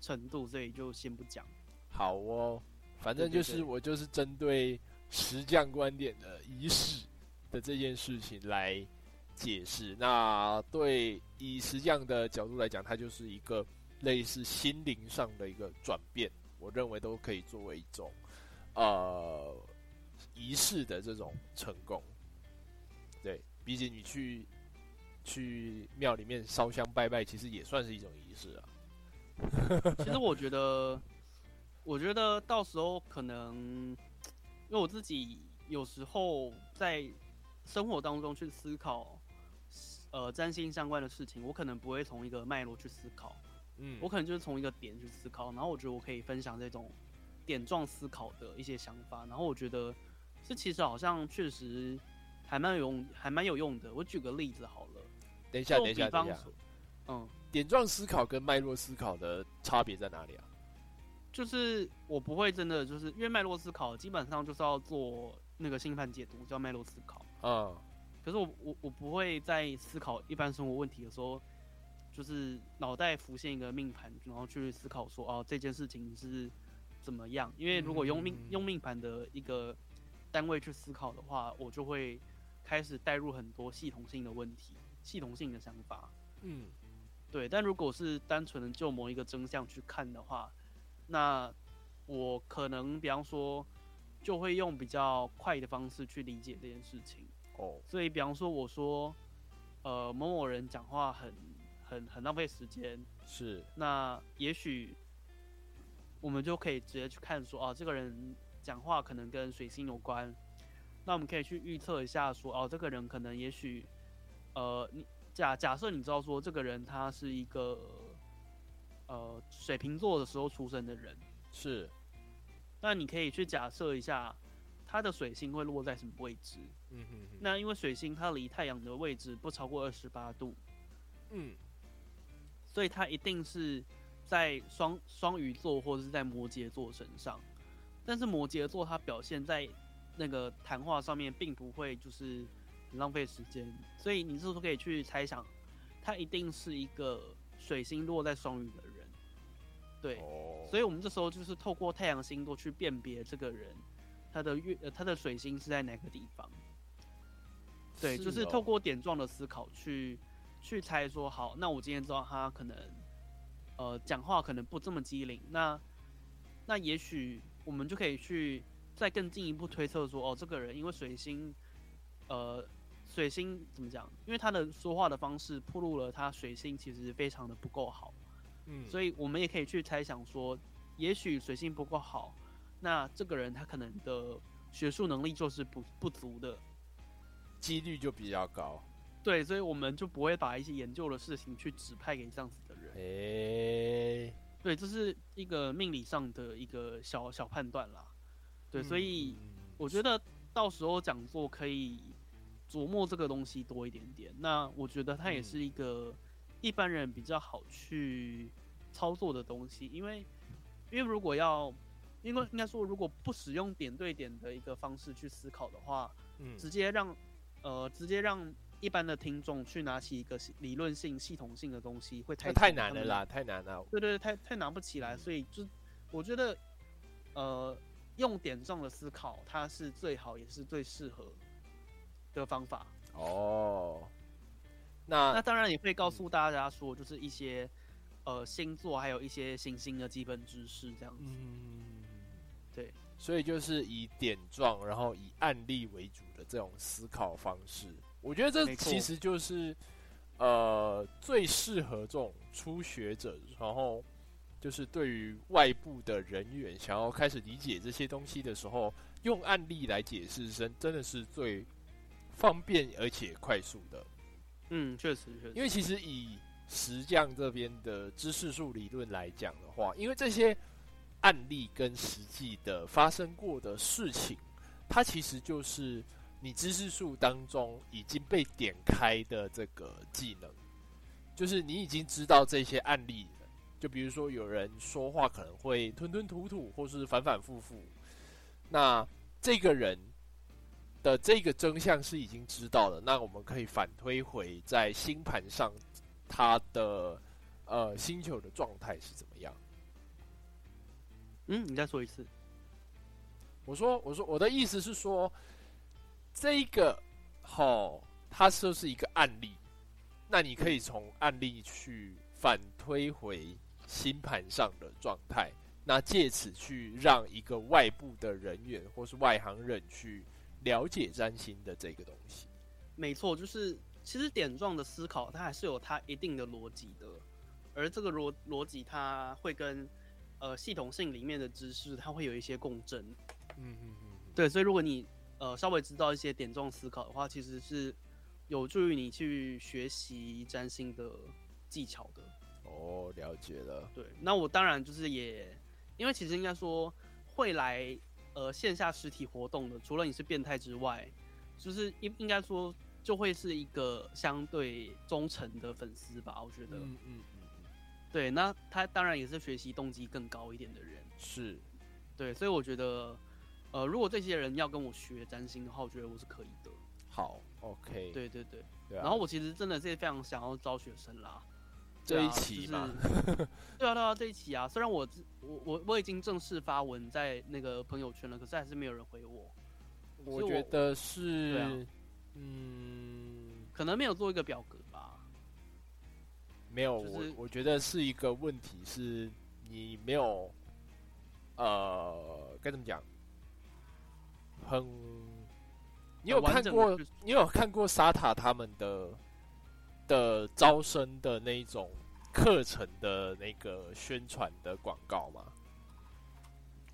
程度，所以就先不讲。好哦，反正就是我就是针对石匠观点的仪式的这件事情来解释。那对以石匠的角度来讲，它就是一个类似心灵上的一个转变，我认为都可以作为一种呃仪式的这种成功。对，毕竟你去去庙里面烧香拜拜，其实也算是一种仪式啊。*laughs* 其实我觉得，我觉得到时候可能，因为我自己有时候在生活当中去思考，呃，占星相关的事情，我可能不会从一个脉络去思考，嗯，我可能就是从一个点去思考，然后我觉得我可以分享这种点状思考的一些想法，然后我觉得这其实好像确实还蛮有用，还蛮有用的。我举个例子好了，等一下，等一下，等一下，嗯。点状思考跟脉络思考的差别在哪里啊？就是我不会真的就是因为脉络思考基本上就是要做那个星盘解读，叫脉络思考。嗯。可是我我我不会在思考一般生活问题的时候，就是脑袋浮现一个命盘，然后去思考说哦这件事情是怎么样？因为如果用命用命盘的一个单位去思考的话，我就会开始带入很多系统性的问题、系统性的想法。嗯。对，但如果是单纯的就某一个真相去看的话，那我可能比方说就会用比较快的方式去理解这件事情。哦，所以比方说我说，呃，某某人讲话很很很浪费时间，是，那也许我们就可以直接去看说，哦，这个人讲话可能跟水星有关，那我们可以去预测一下说，哦，这个人可能也许，呃，你。假假设你知道说这个人他是一个，呃，水瓶座的时候出生的人，是，那你可以去假设一下，他的水星会落在什么位置？嗯哼，那因为水星它离太阳的位置不超过二十八度，嗯，所以它一定是在双双鱼座或者是在摩羯座身上，但是摩羯座它表现在那个谈话上面并不会就是很。浪费时间，所以你是不是可以去猜想，他一定是一个水星落在双鱼的人，对，所以我们这时候就是透过太阳星座去辨别这个人，它的月呃它的水星是在哪个地方。对，就是哦透过点状的思考去去猜说，好，那我今天知道他可能呃讲话可能不这么机灵，那那也许我们就可以去再更进一步推测说，哦，这个人因为水星呃水星怎么讲？因为他的说话的方式暴露了他水星其实非常的不够好，嗯，所以我们也可以去猜想说，也许水星不够好，那这个人他可能的学术能力就是不不足的。几率就比较高。对，所以我们就不会把一些研究的事情去指派给这样子的人。诶、对，这是一个命理上的一个小小判断啦。对，所以嗯我觉得到时候讲座可以琢磨这个东西多一点点。那我觉得它也是一个一般人比较好去操作的东西，因为因为如果要，因为应该说如果不使用点对点的一个方式去思考的话，嗯直接让呃直接让一般的听众去拿起一个理论性、系统性的东西，会太那太难难了啦，。太难了。对对对，太太拿不起来，所以就我觉得，呃，用点状的思考，它是最好也是最适合的方法。哦，那那当然也会告诉大家说，就是一些呃星座，还有一些行星的基本知识这样子。嗯，对，所以就是以点状，然后以案例为主的这种思考方式，我觉得这其实就是呃最适合这种初学者，然后就是对于外部的人员想要开始理解这些东西的时候，用案例来解释，真真的是最方便而且快速的。嗯，确实确实。因为其实以石匠这边的知识树理论来讲的话，因为这些案例跟实际的发生过的事情，它其实就是你知识树当中已经被点开的这个技能，就是你已经知道这些案例了。就比如说有人说话可能会吞吞吐吐，或是反反复复，那这个人的这个真相是已经知道了，那我们可以反推回在星盘上他的呃星球的状态是怎么样。嗯，你再说一次。我说，我说我的意思是说，这一个好，它就是一个案例，那你可以从案例去反推回星盘上的状态，那借此去让一个外部的人员或是外行人去了解占星的这个东西。没错，就是其实点状的思考，它还是有它一定的逻辑的，而这个逻逻辑它会跟呃系统性里面的知识，它会有一些共振。嗯嗯嗯，对，所以如果你呃稍微知道一些点状思考的话，其实是有助于你去学习占星的技巧的。哦，了解了。对，那我当然就是也，因为其实应该说会来呃线下实体活动的，除了你是变态之外，就是应应该说就会是一个相对忠诚的粉丝吧，我觉得。嗯嗯嗯，对，那他当然也是学习动机更高一点的人。是。对，所以我觉得，呃，如果这些人要跟我学占星的话，我觉得我是可以的。好，OK，对对对。对啊然后我其实真的是非常想要招学生啦。这一期嘛，对啊 *laughs* 对啊，这一期啊，虽然我我我我已经正式发文在那个朋友圈了，可是还是没有人回我。我觉得是，啊嗯，可能没有做一个表格吧。没有，就是我我觉得是一个问题，是你没有，呃，该怎么讲，很，你有看过你有看过沙塔他们的的招生的那一种课程的那个宣传的广告吗？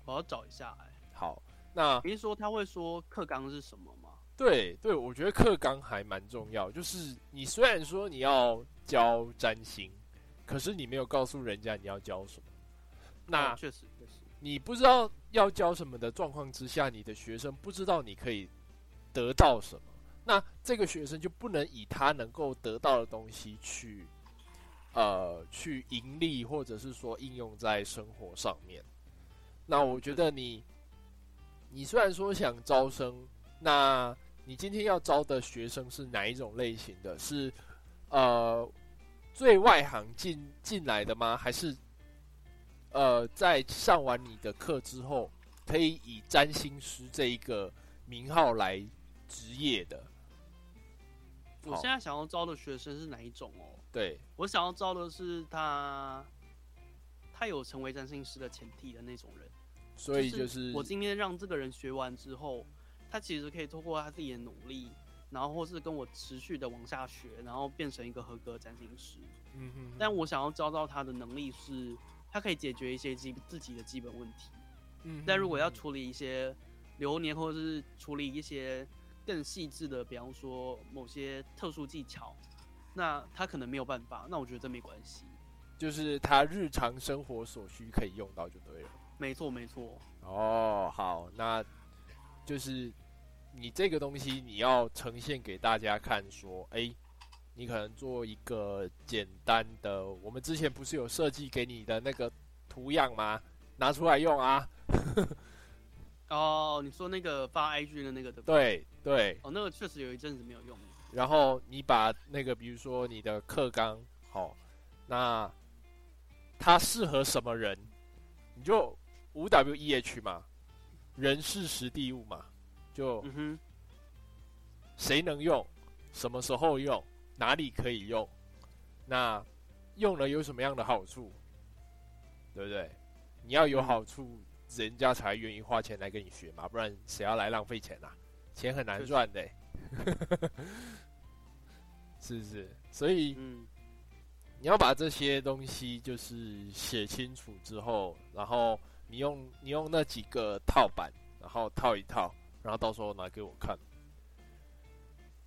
我要找一下哎、好，那比如说他会说课纲是什么吗？对对，我觉得课纲还蛮重要。就是你虽然说你要教占星，可是你没有告诉人家你要教什么。那哦确实确实，你不知道要教什么的状况之下，你的学生不知道你可以得到什么，那这个学生就不能以他能够得到的东西去，呃，去盈利，或者是说应用在生活上面。那我觉得你，你虽然说想招生，那你今天要招的学生是哪一种类型的？是呃最外行进进来的吗？还是呃在上完你的课之后，可以以占星师这一个名号来职业的。我现在想要招的学生是哪一种哦？对我想要招的是他，他有成为占星师的前提的那种人。所以就是我今天让这个人学完之后，他其实可以通过他自己的努力，然后或是跟我持续的往下学，然后变成一个合格占星师。嗯哼，但我想要招到他的能力是，他可以解决一些基自己的基本问题。嗯，但如果要处理一些流年，或者是处理一些更细致的，比方说某些特殊技巧，那他可能没有办法。那我觉得这没关系，就是他日常生活所需可以用到就对了。没错，没错。哦，好，那就是你这个东西你要呈现给大家看，说，哎，你可能做一个简单的，我们之前不是有设计给你的那个图样吗？拿出来用啊。哦，你说那个发 IG 的那个对不对？对哦，那个确实有一阵子没有用。然后你把那个，比如说你的课纲，好，那它适合什么人？你就五 W E H 嘛，人事实地物嘛，就嗯哼，谁能用，什么时候用，哪里可以用，那用了有什么样的好处，对不对？你要有好处。人家才愿意花钱来跟你学嘛，不然谁要来浪费钱啊？钱很难赚的，*laughs* 是不是？所以，嗯，你要把这些东西就是写清楚之后，然后你用你用那几个套板，然后套一套，然后到时候拿给我看，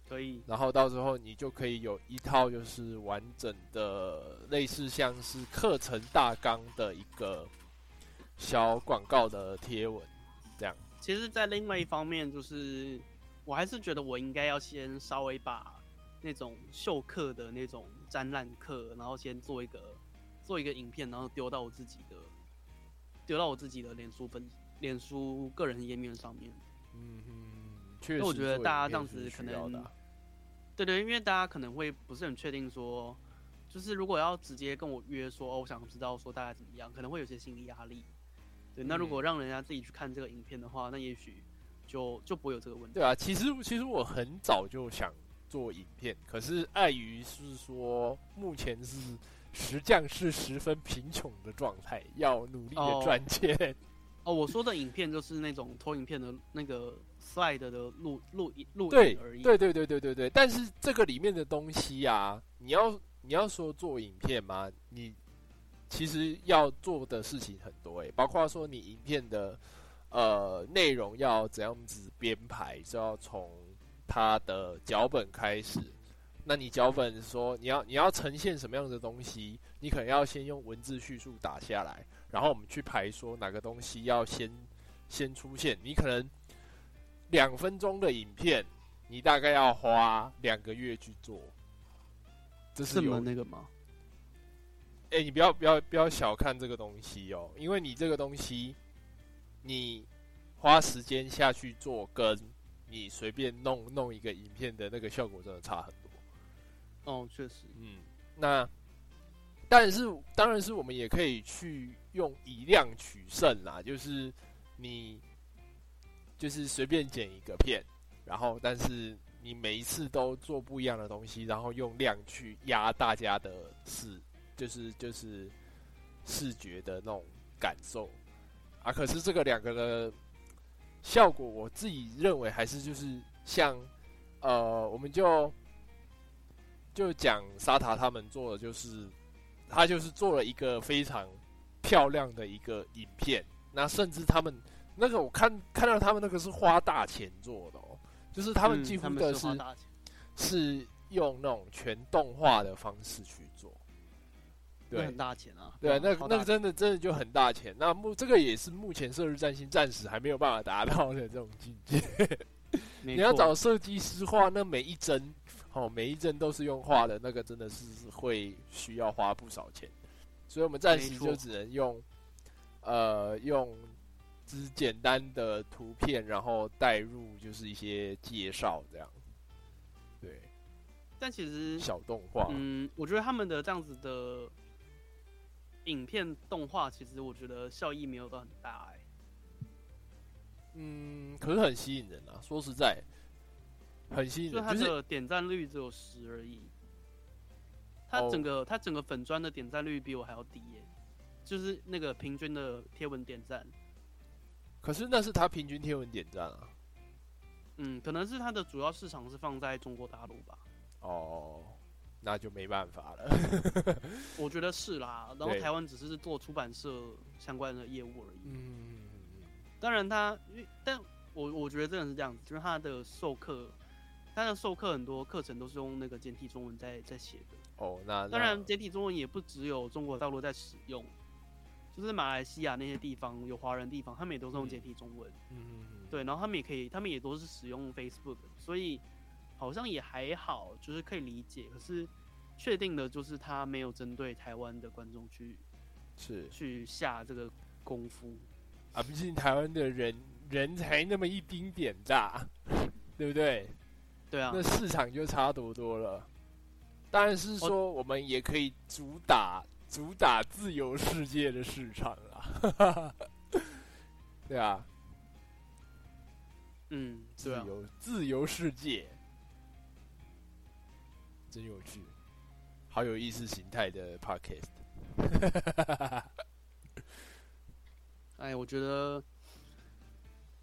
可以。然后到时候你就可以有一套就是完整的，类似像是课程大纲的一个。小广告的贴文，这样。其实，在另外一方面，就是我还是觉得我应该要先稍微把那种秀课的那种展览课，然后先做一个做一个影片，然后丢到我自己的丢到我自己的脸书分脸书个人页面上面。嗯嗯，确实。我觉得大家这样子可能，对对，因为大家可能会不是很确定说，就是如果要直接跟我约说，哦，我想知道说大家怎么样，可能会有些心理压力。对，那如果让人家自己去看这个影片的话，那也许就就不会有这个问题。对啊，其实其实我很早就想做影片，可是碍于是说目前是实际上是十分贫穷的状态，要努力的赚钱。哦，我说的影片就是那种投影片的那个 slide 的录录录影而已。对对对对对对，但是这个里面的东西啊，你要你要说做影片吗？你。其实要做的事情很多诶，包括说你影片的呃内容要怎样子编排，就要从它的脚本开始。那你脚本说你要你要呈现什么样的东西，你可能要先用文字叙述打下来，然后我们去排说哪个东西要先先出现。你可能两分钟的影片，你大概要花两个月去做。这是有那个吗？哎，你不要不要不要小看这个东西哦，因为你这个东西，你花时间下去做，跟你随便弄弄一个影片的那个效果真的差很多。哦，确实，嗯，那但是当然是我们也可以去用以量取胜啦，就是你就是随便剪一个片，然后但是你每一次都做不一样的东西，然后用量去压大家的视。就是就是视觉的那种感受啊，可是这个两个的效果，我自己认为还是就是像呃，我们就就讲沙塔他们做的，就是他就是做了一个非常漂亮的一个影片，那甚至他们那个我看看到他们那个是花大钱做的哦，就是他们几乎的是是用那种全动画的方式去做。对，很大钱啊！对，那那个真的真的就很大钱。那目这个也是目前《射日战星》暂时还没有办法达到的这种境界。你要找设计师画，那每一帧，哦，每一帧都是用画的，那个真的是会需要花不少钱。所以我们暂时就只能用，呃，用只简单的图片，然后带入就是一些介绍这样。对，但其实小动画，嗯，我觉得他们的这样子的。影片动画其实我觉得效益没有到很大哎，嗯，可是很吸引人啊。说实在，很吸引人，就是点赞率只有十而已。它哦整个他整个粉砖的点赞率比我还要低耶，就是那个平均的贴文点赞，可是那是他平均贴文点赞啊。嗯，可能是他的主要市场是放在中国大陆吧，哦，那就没办法了。我觉得是啦。*laughs* 然后台湾只是做出版社相关的业务而已。嗯，当然他，因为但我我觉得真的是这样子，就是他的授课，他的授课很多课程都是用那个简体中文在在写的。哦，那当然，那简体中文也不只有中国大陆在使用，就是马来西亚那些地方有华人地方，他们也都是用嗯简体中文。嗯，对，然后他们也可以，他们也都是使用 Facebook，所以好像也还好，就是可以理解。可是确定的就是他没有针对台湾的观众去是去下这个功夫。啊，毕竟台湾的人人才那么一丁点大，*laughs* 对不对？对啊那，市场就差多多了。当然是说，我们也可以主打主打自由世界的市场啊。*laughs* 对啊，嗯，自由自由世界，真有趣，好有意识形态的 podcast。*laughs* 哎，我觉得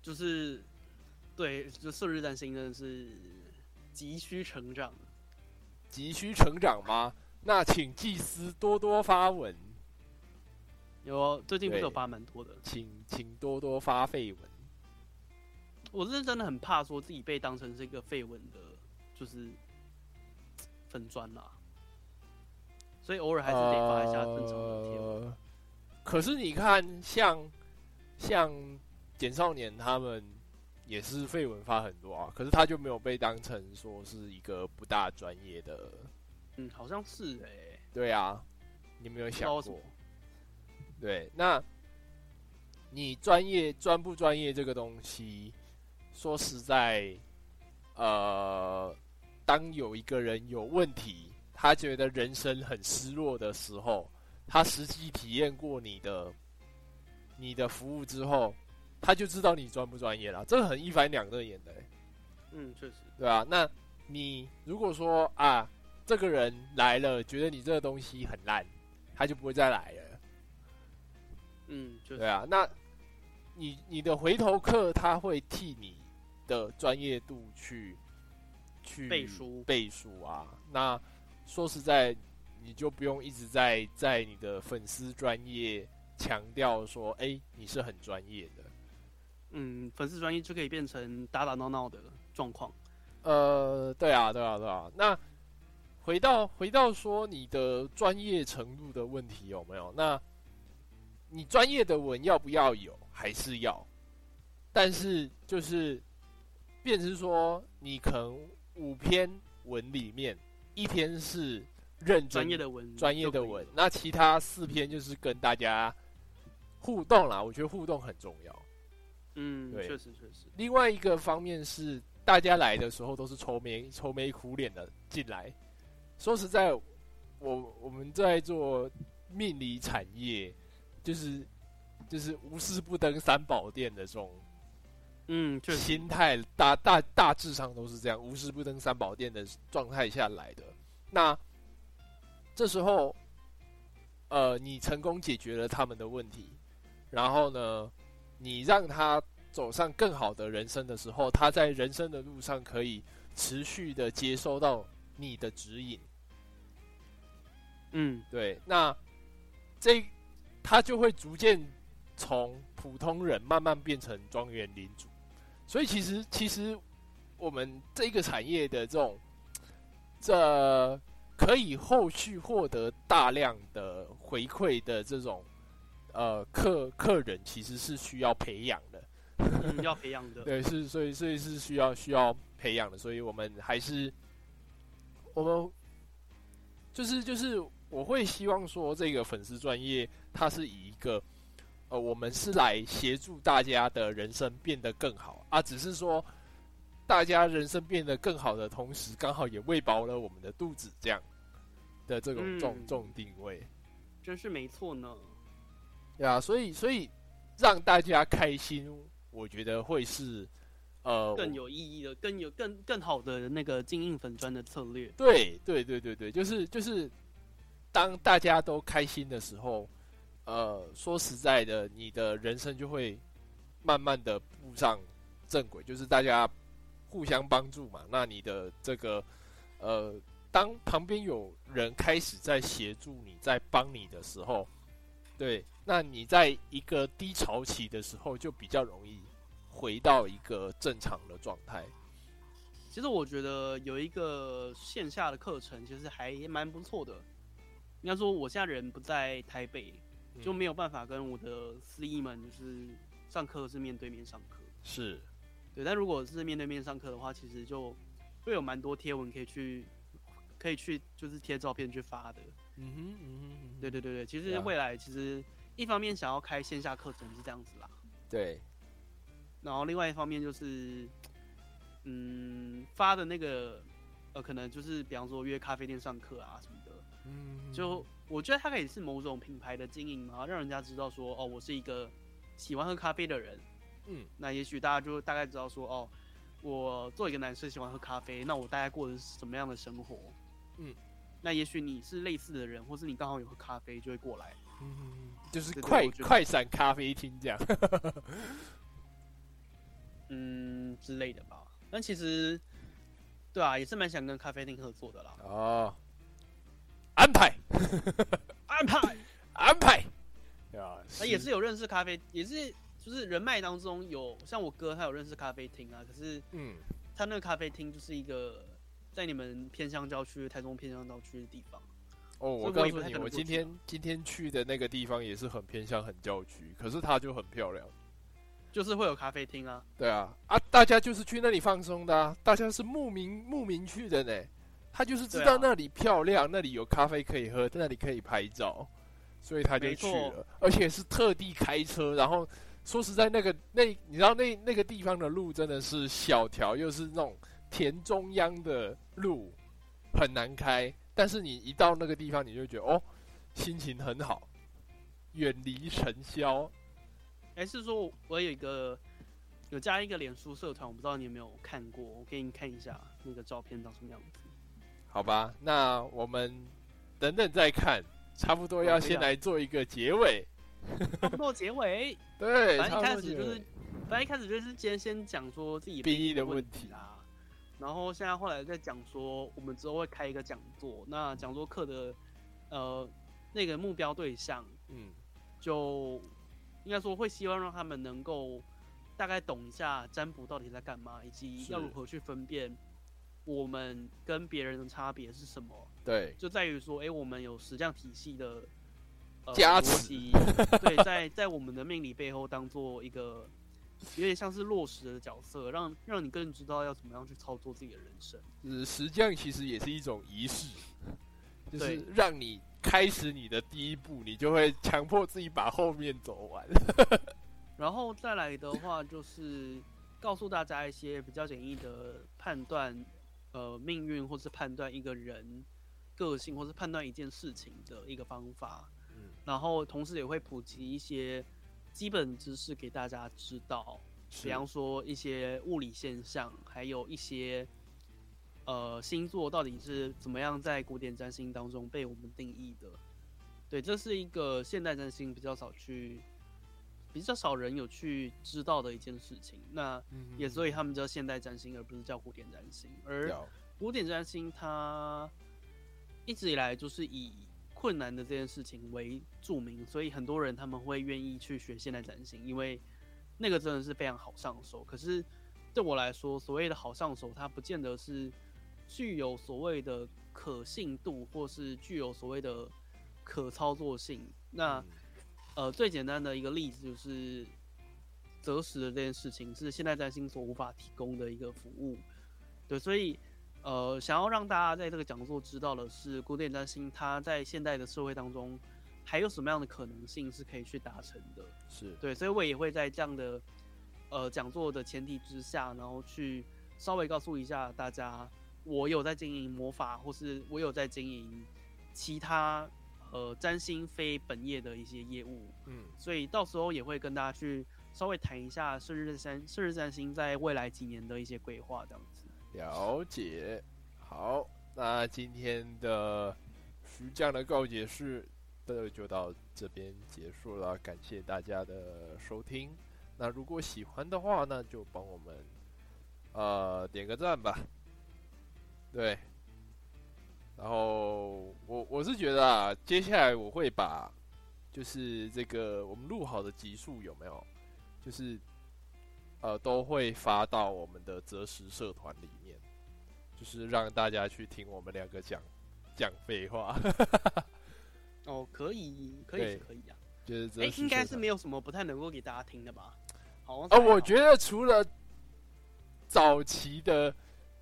就是对，就射日战星真的是急需成长。急需成长吗？那请祭司多多发文，有哦最近不是有对发蛮多的，请请多多发绯闻。我是真的很怕说自己被当成是一个绯闻的，就是粉砖啦，所以偶尔还是得发一下正常的贴文。呃可是你看，像像简少年他们也是绯闻发很多啊，可是他就没有被当成说是一个不大专业的。嗯，好像是哎、对啊，你有没有想过？对，那你专业专不专业这个东西，说实在，呃，当有一个人有问题，他觉得人生很失落的时候，他实际体验过你的你的服务之后，他就知道你专不专业了。这个很一翻两瞪眼的、欸嗯，确实，对啊、那你如果说啊，这个人来了，觉得你这个东西很烂，他就不会再来了。嗯，对啊，那你你的回头客他会替你的专业度去去背书背书啊。那说实在，你就不用一直在在你的粉丝专业强调说，哎、你是很专业的。嗯，粉丝专业就可以变成打打闹闹的状况。呃，对啊，对啊，对啊。那回到回到说你的专业程度的问题有没有？那你专业的文要不要有？还是要？但是就是，变成说你可能五篇文里面一篇是认真专业的文，专业的文，，那其他四篇就是跟大家互动啦。我觉得互动很重要。嗯，对确实确实，另外一个方面是，大家来的时候都是愁眉愁眉苦脸的进来。说实在，我我们在做命理产业，就是就是无事不登三宝殿的这种嗯，心态，大大大致上都是这样，无事不登三宝殿的状态下来的。那这时候，呃，你成功解决了他们的问题，然后呢，你让他走上更好的人生的时候，他在人生的路上可以持续的接收到你的指引。嗯，对，那这他就会逐渐从普通人慢慢变成庄园领主。所以其实其实我们这个产业的这种这可以后续获得大量的回馈的这种呃客客人，其实是需要培养的。嗯要培养的，对，是所以所以是需要需要培养的，所以我们还是我们就是就是我会希望说这个粉丝专业它是以一个呃我们是来协助大家的人生变得更好啊，只是说大家人生变得更好的同时，刚好也喂饱了我们的肚子，这样的这种这种嗯这种定位。真是没错呢。对啊，所以所以让大家开心，我觉得会是呃更有意义的、更有更更好的那个经营粉砖的策略。对对对对对，就是就是当大家都开心的时候，呃，说实在的，你的人生就会慢慢的步上正轨，就是大家互相帮助嘛。那你的这个呃，当旁边有人开始在协助你、在帮你的时候，对，那你在一个低潮期的时候，就比较容易回到一个正常的状态。其实我觉得有一个线下的课程，其实还蛮不错的。应该说，我现在人不在台北，就没有办法跟我的司仪们就是上课是面对面上课。是，对。但如果是面对面上课的话，其实就会有蛮多贴文可以去，可以去就是贴照片去发的。嗯哼，嗯哼，对对对对。其实未来其实一方面想要开线下课程是这样子啦。对。然后另外一方面就是。嗯，发的那个，呃，可能就是比方说约咖啡店上课啊什么的，嗯，就我觉得它可以是某种品牌的经营嘛，让人家知道说，哦，我是一个喜欢喝咖啡的人，嗯，那也许大家就大概知道说，哦，我做一个男生喜欢喝咖啡，那我大概过的是什么样的生活，嗯，那也许你是类似的人，或是你刚好有喝咖啡，就会过来，嗯，就是快快闪咖啡厅这样，*laughs* 嗯之类的吧。但其实，对啊，也是蛮想跟咖啡厅合作的啦。哦，安排，安排，*laughs* 安排。啊，那也是有认识咖啡，也是就是人脉当中有像我哥，他有认识咖啡厅啊。可是，嗯，他那个咖啡厅就是一个在你们偏乡郊区、台中偏乡郊区的地方。哦，我告诉你，我今天今天去的那个地方也是很偏向、很郊区，可是它就很漂亮。就是会有咖啡厅啊，对啊，啊，大家就是去那里放松的，啊，大家是慕名慕名去的呢。他就是知道那里漂亮，那里有咖啡可以喝，那里可以拍照，所以他就去了，而且是特地开车。然后说实在，那个那你知道那那个地方的路真的是小条，又是那种田中央的路，很难开。但是你一到那个地方，你就觉得哦，心情很好，远离尘嚣。还是说，我有一个有加一个脸书社团，我不知道你有没有看过，我给你看一下那个照片长什么样子。好吧，那我们等等再看，差不多要先来做一个结尾。差不多结尾。*laughs* 对，反正一开始就是，反正一开始就是先先讲说自己 B 的问题啊，然后现在后来在讲说，我们之后会开一个讲座，那讲座课的呃那个目标对象，嗯，就。应该说会希望让他们能够大概懂一下占卜到底在干嘛，以及要如何去分辨我们跟别人的差别是什么。对，就在于说，哎，我们有实相体系的呃加持，*laughs* 对，在在我们的命理背后当做一个有点像是落实的角色，让让你更知道要怎么样去操作自己的人生。嗯，实际上其实也是一种仪式，就是让你。开始你的第一步，你就会强迫自己把后面走完。*laughs* 然后再来的话，就是告诉大家一些比较简易的判断，呃，命运或是判断一个人个性，或是判断一件事情的一个方法。嗯。然后同时也会普及一些基本知识给大家知道，比方说一些物理现象，还有一些。呃，星座到底是怎么样在古典占星当中被我们定义的？对，这是一个现代占星比较少去、比较少人有去知道的一件事情。那也所以他们叫现代占星，而不是叫古典占星。而古典占星它一直以来就是以困难的这件事情为著名，所以很多人他们会愿意去学现代占星，因为那个真的是非常好上手。可是对我来说，所谓的好上手，它不见得是。具有所谓的可信度，或是具有所谓的可操作性。那呃，最简单的一个例子就是择时的这件事情，是现代占星所无法提供的一个服务。对，所以呃，想要让大家在这个讲座知道的是，古典占星它在现代的社会当中还有什么样的可能性是可以去达成的。是对，所以我也会在这样的呃讲座的前提之下，然后去稍微告诉一下大家。我有在经营魔法，或是我有在经营其他呃占星非本业的一些业务，嗯，所以到时候也会跟大家去稍微谈一下射日三射日占星在未来几年的一些规划，这样子。了解。好，那今天的徐将的告解室的就到这边结束了，感谢大家的收听。那如果喜欢的话，那就帮我们呃点个赞吧。对，然后我我是觉得啊，接下来我会把就是这个我们录好的集数有没有，就是呃都会发到我们的择时社团里，就是让大家去听我们两个讲讲废话。*laughs* 哦，可以，可以可以啊。就是择哎、时社团应该是没有什么不太能够给大家听的吧？好，啊，我觉得除了早期的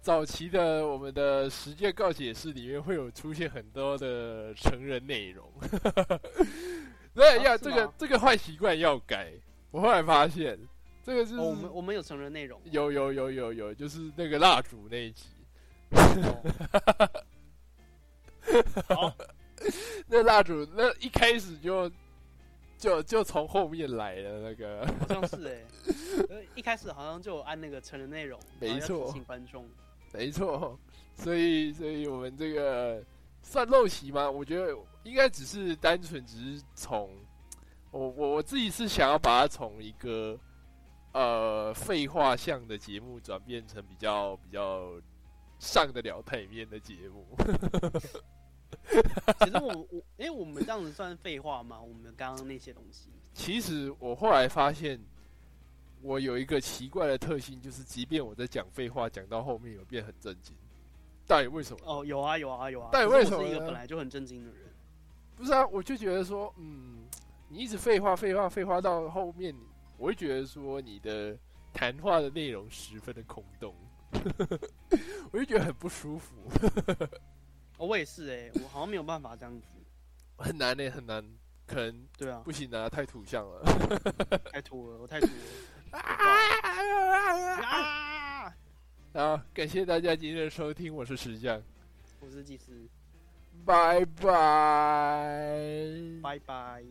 早期的我们的实践告解室里面会有出现很多的成人内容，*laughs* 对，要这个这个坏习惯要改。我后来发现，这个是、哦，我们我们有成人内容。有有有有有，就是那个蜡烛那一集，哦 *laughs* 好，那蜡烛那一开始就就就从后面来的那个，好像是哎、*laughs* 呃，一开始好像就有按那个成人内容，没错提醒观众。没错，所以所以我们这个算陋习吗？我觉得应该只是单纯只是从我我我自己是想要把它从一个呃废话向的节目转变成比较比较上得了台面的节目。*laughs* 其实我我，哎、我们这样子算废话吗？我们刚刚那些东西，其实我后来发现，我有一个奇怪的特性，就是即便我在讲废话，讲到后面有变很正经，到底为什么？哦，有啊有啊有啊。到底为什么是一个本来就很震惊的人。不是啊，我就觉得说，嗯，你一直废话废话废话到后面，我会觉得说你的谈话的内容十分的空洞，*laughs* 我就觉得很不舒服，哦，我也是哎、我好像没有办法这样子。很难呢、很难，可能对啊，不行啊，太土象了。*laughs* 太土了，我太土了。*laughs* 啊！好，感谢大家今天的收听，我是石匠，我是技师，拜拜。拜拜。